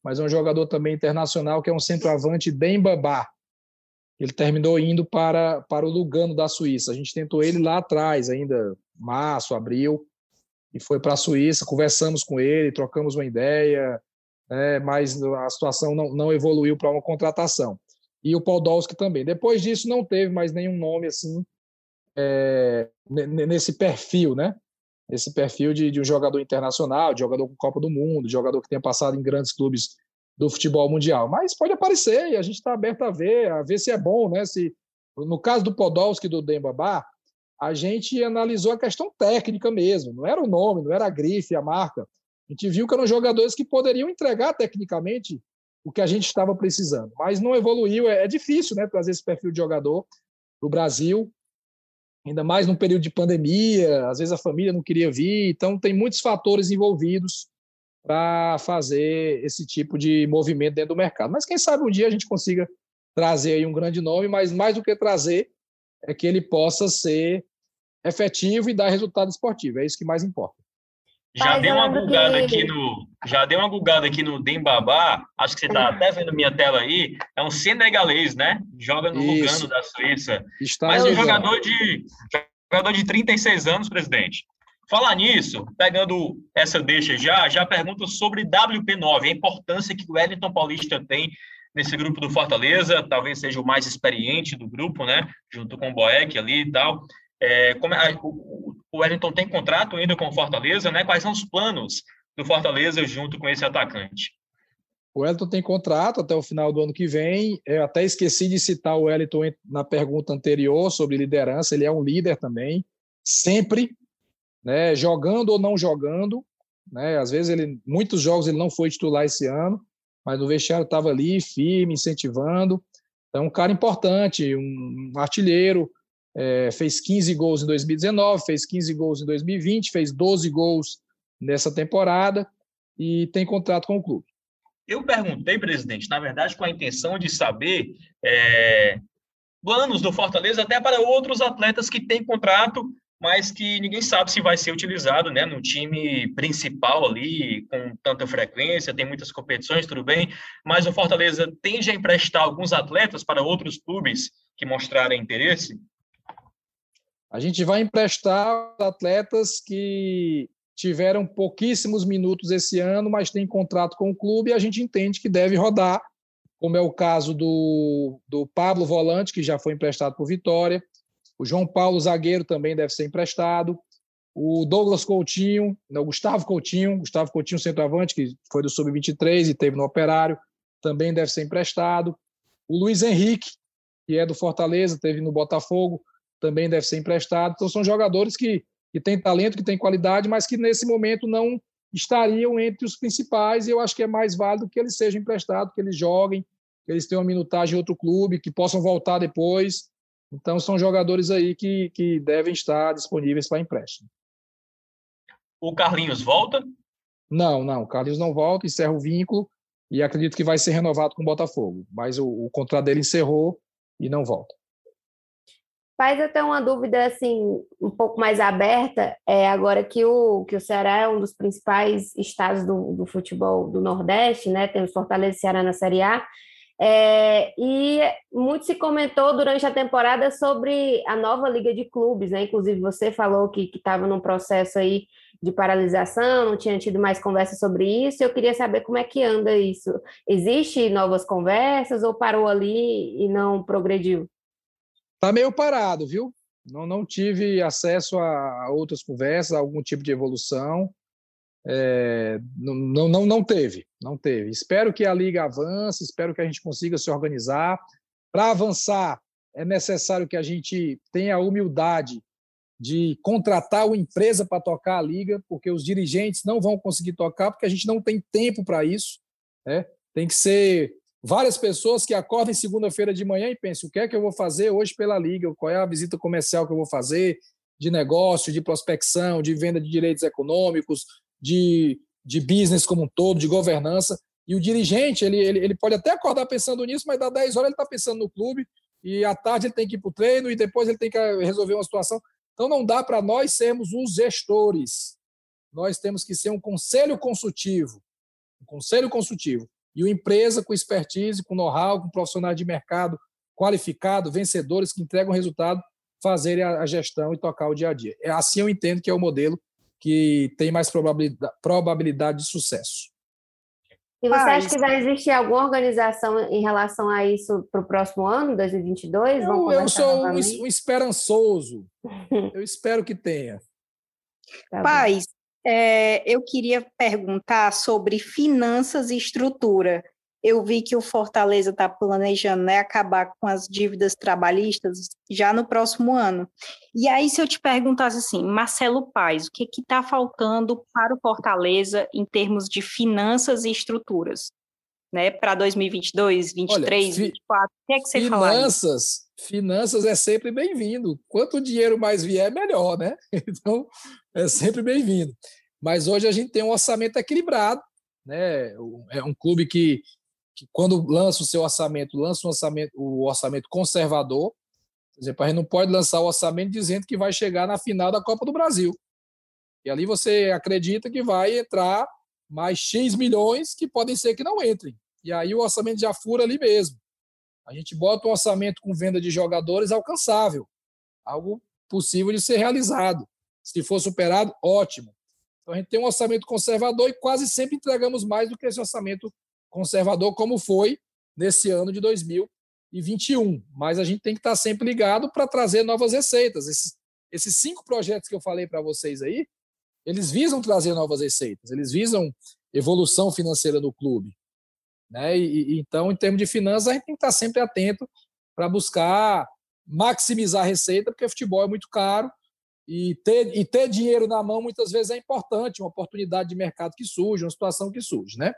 mas é um jogador também internacional que é um centroavante bem babá ele terminou indo para, para o Lugano da Suíça. A gente tentou ele lá atrás, ainda março, abril, e foi para a Suíça. Conversamos com ele, trocamos uma ideia, né, mas a situação não, não evoluiu para uma contratação. E o Podolski também. Depois disso, não teve mais nenhum nome assim é, nesse perfil, né? Esse perfil de, de um jogador internacional, de jogador com Copa do Mundo, de jogador que tenha passado em grandes clubes do futebol mundial. Mas pode aparecer e a gente está aberto a ver, a ver se é bom, né? Se, no caso do Podolski do Dembabá, a gente analisou a questão técnica mesmo, não era o nome, não era a grife, a marca. A gente viu que eram jogadores que poderiam entregar tecnicamente o que a gente estava precisando, mas não evoluiu. É, é difícil, né, trazer esse perfil de jogador para o Brasil, ainda mais num período de pandemia. Às vezes a família não queria vir, então tem muitos fatores envolvidos para fazer esse tipo de movimento dentro do mercado. Mas quem sabe um dia a gente consiga trazer aí um grande nome, mas mais do que trazer é que ele possa ser efetivo e dar resultado esportivo. É isso que mais importa. Já deu uma gulgada aqui no, já deu uma gulgada aqui no Dembabá. Acho que você está até vendo minha tela aí. É um senegalês, né? Joga no isso. Lugano da Suíça. Está Mas um jogador de jogador de 36 anos, presidente. Falar nisso, pegando essa deixa já, já pergunto sobre WP9, a importância que o Wellington Paulista tem nesse grupo do Fortaleza, talvez seja o mais experiente do grupo, né? Junto com o Boeck ali e tal. É, como é, o, o Wellington tem contrato ainda com o Fortaleza, né? Quais são os planos do Fortaleza junto com esse atacante? O Wellington tem contrato até o final do ano que vem. Eu até esqueci de citar o Wellington na pergunta anterior sobre liderança. Ele é um líder também, sempre né, jogando ou não jogando, né? Às vezes ele, muitos jogos ele não foi titular esse ano, mas no vestiário estava ali firme, incentivando. Então, um cara importante, um artilheiro, é, fez 15 gols em 2019, fez 15 gols em 2020, fez 12 gols nessa temporada e tem contrato com o clube. Eu perguntei, presidente, na verdade, com a intenção de saber é, planos do Fortaleza até para outros atletas que têm contrato, mas que ninguém sabe se vai ser utilizado né, no time principal ali, com tanta frequência, tem muitas competições, tudo bem, mas o Fortaleza tende a emprestar alguns atletas para outros clubes que mostrarem interesse? A gente vai emprestar atletas que tiveram pouquíssimos minutos esse ano, mas têm contrato com o clube e a gente entende que deve rodar, como é o caso do, do Pablo Volante, que já foi emprestado por Vitória, o João Paulo Zagueiro também deve ser emprestado, o Douglas Coutinho, não, Gustavo Coutinho, Gustavo Coutinho, centroavante, que foi do Sub-23 e teve no Operário, também deve ser emprestado. O Luiz Henrique, que é do Fortaleza, teve no Botafogo, também deve ser emprestado. Então, são jogadores que, que têm talento, que têm qualidade, mas que nesse momento não estariam entre os principais. E eu acho que é mais válido que eles sejam emprestados, que eles joguem, que eles tenham uma minutagem em outro clube, que possam voltar depois. Então, são jogadores aí que, que devem estar disponíveis para empréstimo. O Carlinhos volta? Não, não. O Carlinhos não volta, encerra o vínculo e acredito que vai ser renovado com o Botafogo. Mas o, o contrato dele encerrou e não volta. Faz até uma dúvida assim um pouco mais aberta, é, agora que o, que o Ceará é um dos principais estados do, do futebol do Nordeste, né? Tem o Fortaleza e Ceará na Série A. É, e muito se comentou durante a temporada sobre a nova Liga de Clubes, né? Inclusive você falou que estava num processo aí de paralisação, não tinha tido mais conversa sobre isso. Eu queria saber como é que anda isso. Existe novas conversas ou parou ali e não progrediu? Está meio parado, viu? Não, não tive acesso a outras conversas, a algum tipo de evolução. É, não, não, não teve, não teve. Espero que a liga avance, espero que a gente consiga se organizar. Para avançar, é necessário que a gente tenha a humildade de contratar uma empresa para tocar a liga, porque os dirigentes não vão conseguir tocar, porque a gente não tem tempo para isso. Né? Tem que ser várias pessoas que acordem segunda-feira de manhã e pensem o que é que eu vou fazer hoje pela liga, qual é a visita comercial que eu vou fazer, de negócio, de prospecção, de venda de direitos econômicos, de, de business como um todo, de governança. E o dirigente, ele, ele, ele pode até acordar pensando nisso, mas dá 10 horas ele está pensando no clube, e à tarde ele tem que ir para o treino, e depois ele tem que resolver uma situação. Então não dá para nós sermos os gestores. Nós temos que ser um conselho consultivo. Um conselho consultivo. E uma empresa com expertise, com know-how, com profissionais de mercado qualificado, vencedores que entregam resultado, fazerem a gestão e tocar o dia a dia. É assim eu entendo que é o modelo que tem mais probabilidade, probabilidade de sucesso. E você ah, acha que vai existir alguma organização em relação a isso para o próximo ano, 2022? Eu, eu sou um, um, esperançoso. *laughs* eu espero que tenha. Tá Paz, é, eu queria perguntar sobre finanças e estrutura eu vi que o Fortaleza está planejando né, acabar com as dívidas trabalhistas já no próximo ano. E aí, se eu te perguntasse assim, Marcelo Paes, o que está faltando para o Fortaleza em termos de finanças e estruturas? Né, para 2022, 2023, 2024, o que é que você finanças, Finanças é sempre bem-vindo. Quanto dinheiro mais vier, melhor, né? *laughs* Então, é sempre bem-vindo. Mas hoje a gente tem um orçamento equilibrado, né? É um clube que que quando lança o seu orçamento, lança um orçamento, o orçamento conservador. Por exemplo, a gente não pode lançar o orçamento dizendo que vai chegar na final da Copa do Brasil. E ali você acredita que vai entrar mais X milhões que podem ser que não entrem. E aí o orçamento já fura ali mesmo. A gente bota um orçamento com venda de jogadores alcançável, algo possível de ser realizado. Se for superado, ótimo. Então a gente tem um orçamento conservador e quase sempre entregamos mais do que esse orçamento conservador como foi nesse ano de 2021. Mas a gente tem que estar sempre ligado para trazer novas receitas. Esses, esses cinco projetos que eu falei para vocês aí, eles visam trazer novas receitas, eles visam evolução financeira do clube. Né? E, e, então, em termos de finanças, a gente tem que estar sempre atento para buscar maximizar a receita, porque futebol é muito caro E ter, e ter dinheiro na mão muitas vezes é importante, uma oportunidade de mercado que surge, uma situação que surge. Né?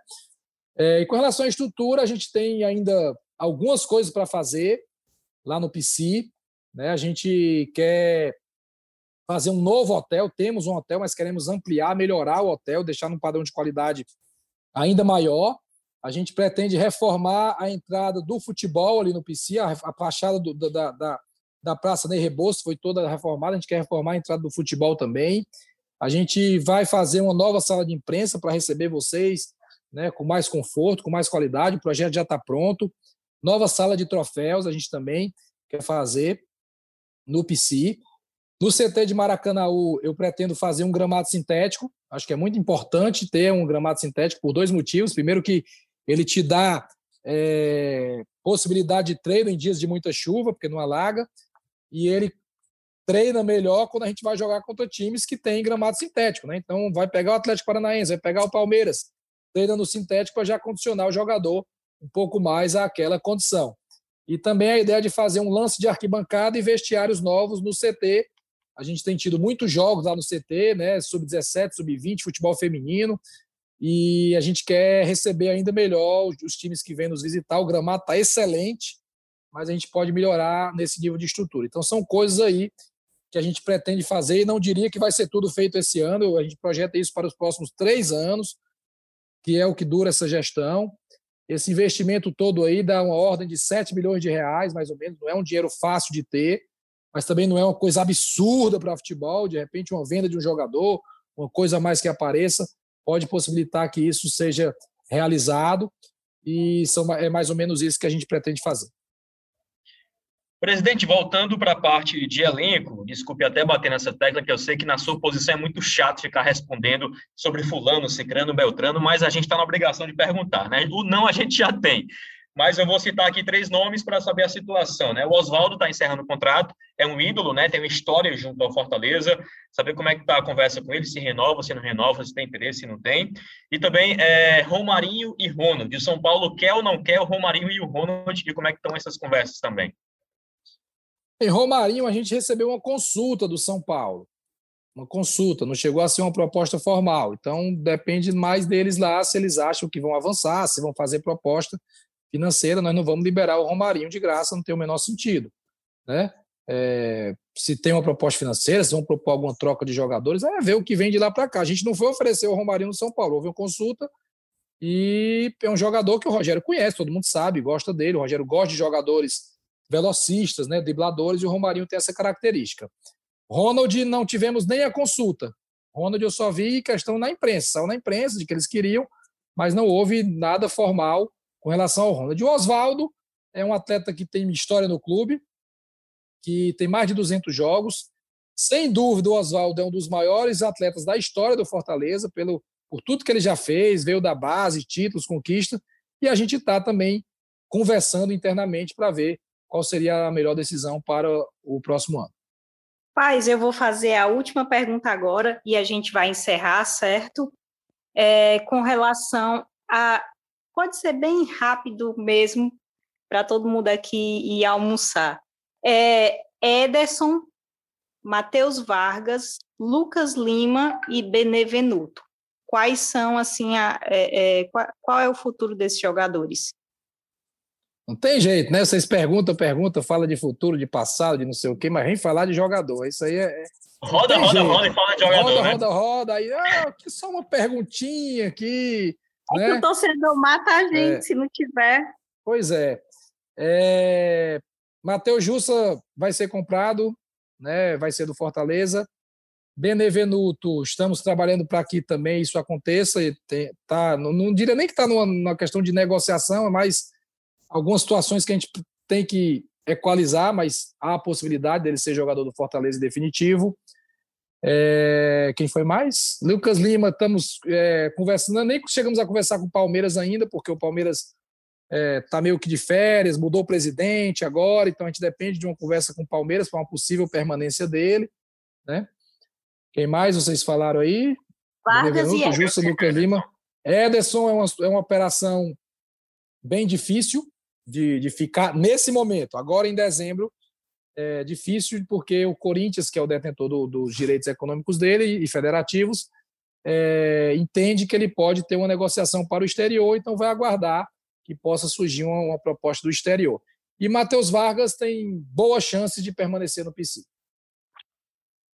É, e com relação à estrutura, a gente tem ainda algumas coisas para fazer lá no PC. Né? A gente quer fazer um novo hotel, temos um hotel, mas queremos ampliar, melhorar o hotel, deixar num padrão de qualidade ainda maior. A gente pretende reformar a entrada do futebol ali no PC, a, a fachada do, da, da, da Praça Ney Rebouças foi toda reformada, a gente quer reformar a entrada do futebol também. A gente vai fazer uma nova sala de imprensa para receber vocês né, com mais conforto, com mais qualidade. O projeto já está pronto. Nova sala de troféus a gente também quer fazer no PC. No CT de Maracanaú, eu pretendo fazer um gramado sintético. Acho que é muito importante ter um gramado sintético por dois motivos. Primeiro, que ele te dá é, possibilidade de treino em dias de muita chuva, porque não alaga e ele treina melhor quando a gente vai jogar contra times que têm gramado sintético, né? Então vai pegar o Atlético Paranaense, vai pegar o Palmeiras, treina no sintético para já condicionar o jogador um pouco mais àquela condição. E também a ideia de fazer um lance de arquibancada e vestiários novos no CT. A gente tem tido muitos jogos lá no CT, né? Sub-17, sub-20, futebol feminino. E a gente quer receber ainda melhor os times que vêm nos visitar. O gramado está excelente mas a gente pode melhorar nesse nível de estrutura. Então, são coisas aí que a gente pretende fazer e não diria que vai ser tudo feito esse ano, a gente projeta isso para os próximos três anos, que é o que dura essa gestão. Esse investimento todo aí dá uma ordem de 7 milhões de reais, mais ou menos, não é um dinheiro fácil de ter, mas também não é uma coisa absurda para futebol, de repente uma venda de um jogador, uma coisa mais que apareça, pode possibilitar que isso seja realizado, e são, é mais ou menos isso que a gente pretende fazer. Presidente, voltando para a parte de elenco, desculpe até bater nessa tecla, que eu sei que na sua posição é muito chato ficar respondendo sobre fulano, cicrano, beltrano, mas a gente está na obrigação de perguntar, né? O não a gente já tem, mas eu vou citar aqui três nomes para saber a situação, né? O Oswaldo está encerrando o contrato, é um ídolo, né? Tem uma história junto ao Fortaleza, saber como é que está a conversa com ele, se renova, se não renova, se tem interesse, se não tem. E também é, Romarinho e Ronald, de São Paulo, quer ou não quer o Romarinho e o Ronald, e como é que estão essas conversas também? Em Romarinho, a gente recebeu uma consulta do São Paulo. Uma consulta, não chegou a ser uma proposta formal. Então, depende mais deles lá se eles acham que vão avançar, se vão fazer proposta financeira. Nós não vamos liberar o Romarinho de graça, não tem o menor sentido. Né? É, se tem uma proposta financeira, se vão propor alguma troca de jogadores, é ver o que vem de lá para cá. A gente não foi oferecer o Romarinho no São Paulo, houve uma consulta e é um jogador que o Rogério conhece, todo mundo sabe, gosta dele. O Rogério gosta de jogadores velocistas, né, dribladores, e o Romarinho tem essa característica. Ronald não tivemos nem a consulta. Ronald eu só vi questão na imprensa, saiu na imprensa de que eles queriam, mas não houve nada formal com relação ao Ronald. O Oswaldo é um atleta que tem história no clube, que tem mais de 200 jogos. Sem dúvida, o Oswaldo é um dos maiores atletas da história do Fortaleza, pelo, por tudo que ele já fez, veio da base, títulos, conquista, e a gente está também conversando internamente para ver qual seria a melhor decisão para o próximo ano. Paz, eu vou fazer a última pergunta agora e a gente vai encerrar, certo? É, com relação a. Pode ser bem rápido mesmo, para todo mundo aqui ir almoçar. É, Ederson, Matheus Vargas, Lucas Lima e Benevenuto. Quais são, assim, a, é, é, qual, qual é o futuro desses jogadores? Não tem jeito, né? Vocês perguntam, perguntam, fala de futuro, de passado, de não sei o quê, mas vem falar de jogador. Isso aí é. é roda, roda, jeito. roda e fala de jogador. Roda, né? roda, roda. Aí, ah, que só uma perguntinha aqui. É né? que o torcedor mata a gente é. se não tiver. Pois é. é... Matheus Jussa vai ser comprado, né? vai ser do Fortaleza. Benevenuto, estamos trabalhando para que também isso aconteça. E tem, tá, não, não diria nem que está numa, numa questão de negociação, é mais algumas situações que a gente tem que equalizar, mas há a possibilidade dele ser jogador do Fortaleza definitivo. É, quem foi mais? Lucas Lima, estamos é, conversando, nem chegamos a conversar com o Palmeiras ainda, porque o Palmeiras está é, tá meio que de férias, mudou o presidente agora, então a gente depende de uma conversa com o Palmeiras para uma possível permanência dele. Né? Quem mais vocês falaram aí? Vargas e Justo, Lucas Lima. Ederson é uma, é uma operação bem difícil, de, de ficar nesse momento, agora em dezembro, é difícil porque o Corinthians, que é o detentor do, dos direitos econômicos dele e federativos, é, entende que ele pode ter uma negociação para o exterior, então vai aguardar que possa surgir uma, uma proposta do exterior. E Matheus Vargas tem boa chance de permanecer no PC.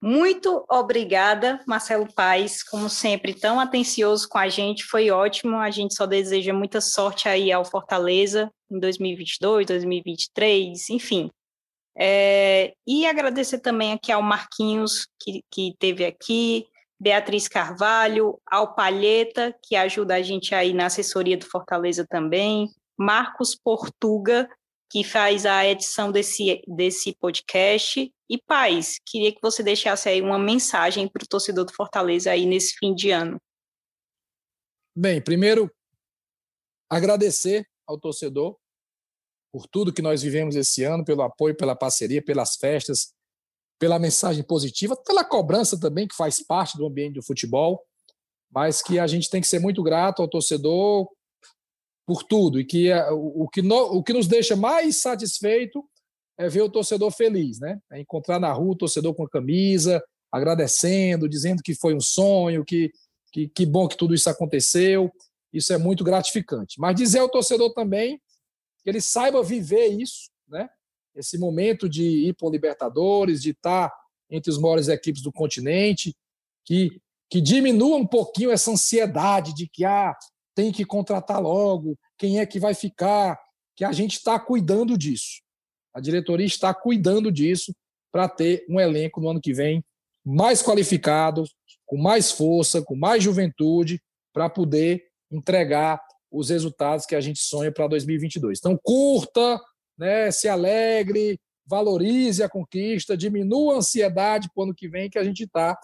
Muito obrigada, Marcelo Paes, como sempre, tão atencioso com a gente, foi ótimo. A gente só deseja muita sorte aí ao Fortaleza em 2022, 2023, enfim. É, e agradecer também aqui ao Marquinhos, que, que teve aqui, Beatriz Carvalho, ao Palheta, que ajuda a gente aí na assessoria do Fortaleza também, Marcos Portuga, que faz a edição desse, desse podcast. E, Paz, queria que você deixasse aí uma mensagem para o torcedor do Fortaleza aí nesse fim de ano. Bem, primeiro, agradecer ao torcedor por tudo que nós vivemos esse ano, pelo apoio, pela parceria, pelas festas, pela mensagem positiva, pela cobrança também, que faz parte do ambiente do futebol, mas que a gente tem que ser muito grato ao torcedor por tudo, e que é, o, que, no, o que nos deixa mais satisfeito é ver o torcedor feliz, né? É encontrar na rua o torcedor com a camisa, agradecendo, dizendo que foi um sonho, que, que, que bom que tudo isso aconteceu. Isso é muito gratificante. Mas dizer ao torcedor também que ele saiba viver isso, né? esse momento de ir para o Libertadores, de estar entre os maiores equipes do continente, que, que diminua um pouquinho essa ansiedade de que ah, tem que contratar logo, quem é que vai ficar, que a gente está cuidando disso. A diretoria está cuidando disso para ter um elenco no ano que vem mais qualificado, com mais força, com mais juventude, para poder entregar os resultados que a gente sonha para 2022. Então, curta, né, se alegre, valorize a conquista, diminua a ansiedade para o ano que vem, que a gente está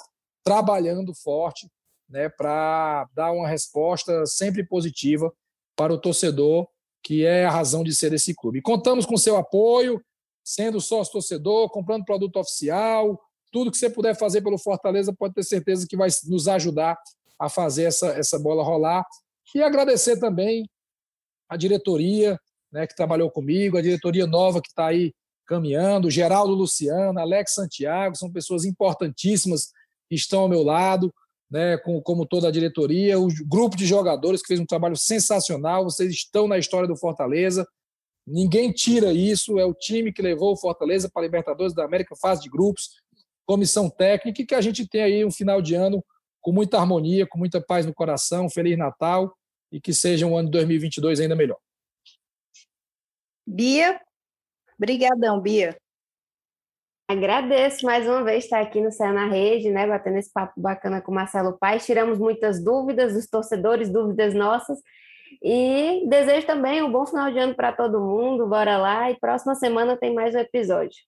trabalhando forte né, para dar uma resposta sempre positiva para o torcedor, que é a razão de ser desse clube. Contamos com seu apoio, sendo sócio torcedor, comprando produto oficial, tudo que você puder fazer pelo Fortaleza, pode ter certeza que vai nos ajudar a fazer essa, essa bola rolar. E agradecer também a diretoria, né, que trabalhou comigo, a diretoria nova que está aí caminhando, Geraldo Luciano, Alex Santiago, são pessoas importantíssimas que estão ao meu lado, né, com, como toda a diretoria, o grupo de jogadores que fez um trabalho sensacional, vocês estão na história do Fortaleza, ninguém tira isso, é o time que levou o Fortaleza para a Libertadores da América, fase de grupos, comissão técnica, e que a gente tem aí um final de ano com muita harmonia, com muita paz no coração, Feliz Natal, e que seja um ano de 2022 ainda melhor. Bia, brigadão, Bia. Agradeço mais uma vez estar aqui no Céu na Rede, né, batendo esse papo bacana com o Marcelo Paes. Tiramos muitas dúvidas dos torcedores, dúvidas nossas. E desejo também um bom final de ano para todo mundo. Bora lá e próxima semana tem mais um episódio.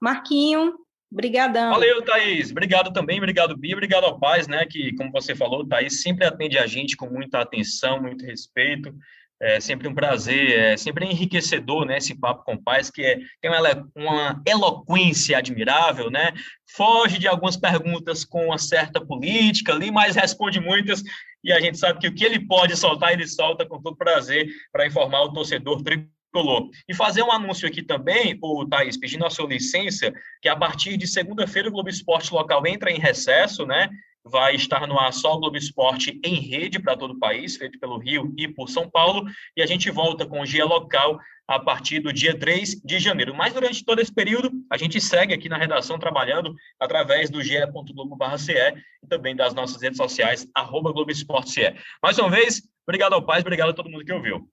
Marquinho, brigadão. Valeu, Thaís. Obrigado também, obrigado, Bia, obrigado ao Paz, né, que, como você falou, Thaís sempre atende a gente com muita atenção, muito respeito. É sempre um prazer, é sempre enriquecedor, né, esse papo com pais, que é, tem uma, uma eloquência admirável, né, foge de algumas perguntas com uma certa política ali, mas responde muitas, e a gente sabe que o que ele pode soltar, ele solta com todo prazer para informar o torcedor E fazer um anúncio aqui também, o Thaís, pedindo a sua licença, que a partir de segunda-feira o Globo Esporte Local entra em recesso, né, vai estar no ar só o Globo Esporte em rede para todo o país, feito pelo Rio e por São Paulo, e a gente volta com o Dia Local a partir do dia 3 de janeiro. Mas durante todo esse período, a gente segue aqui na redação trabalhando através do ge.globo.ce e também das nossas redes sociais, arroba Globo Esporte CE. Mais uma vez, obrigado ao Paz, obrigado a todo mundo que ouviu.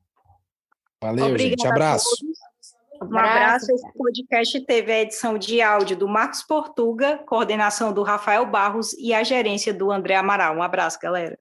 Valeu, Obrigada gente. Abraço. Um abraço. Esse podcast teve a edição de áudio do Marcos Portuga, coordenação do Rafael Barros e a gerência do André Amaral. Um abraço, galera.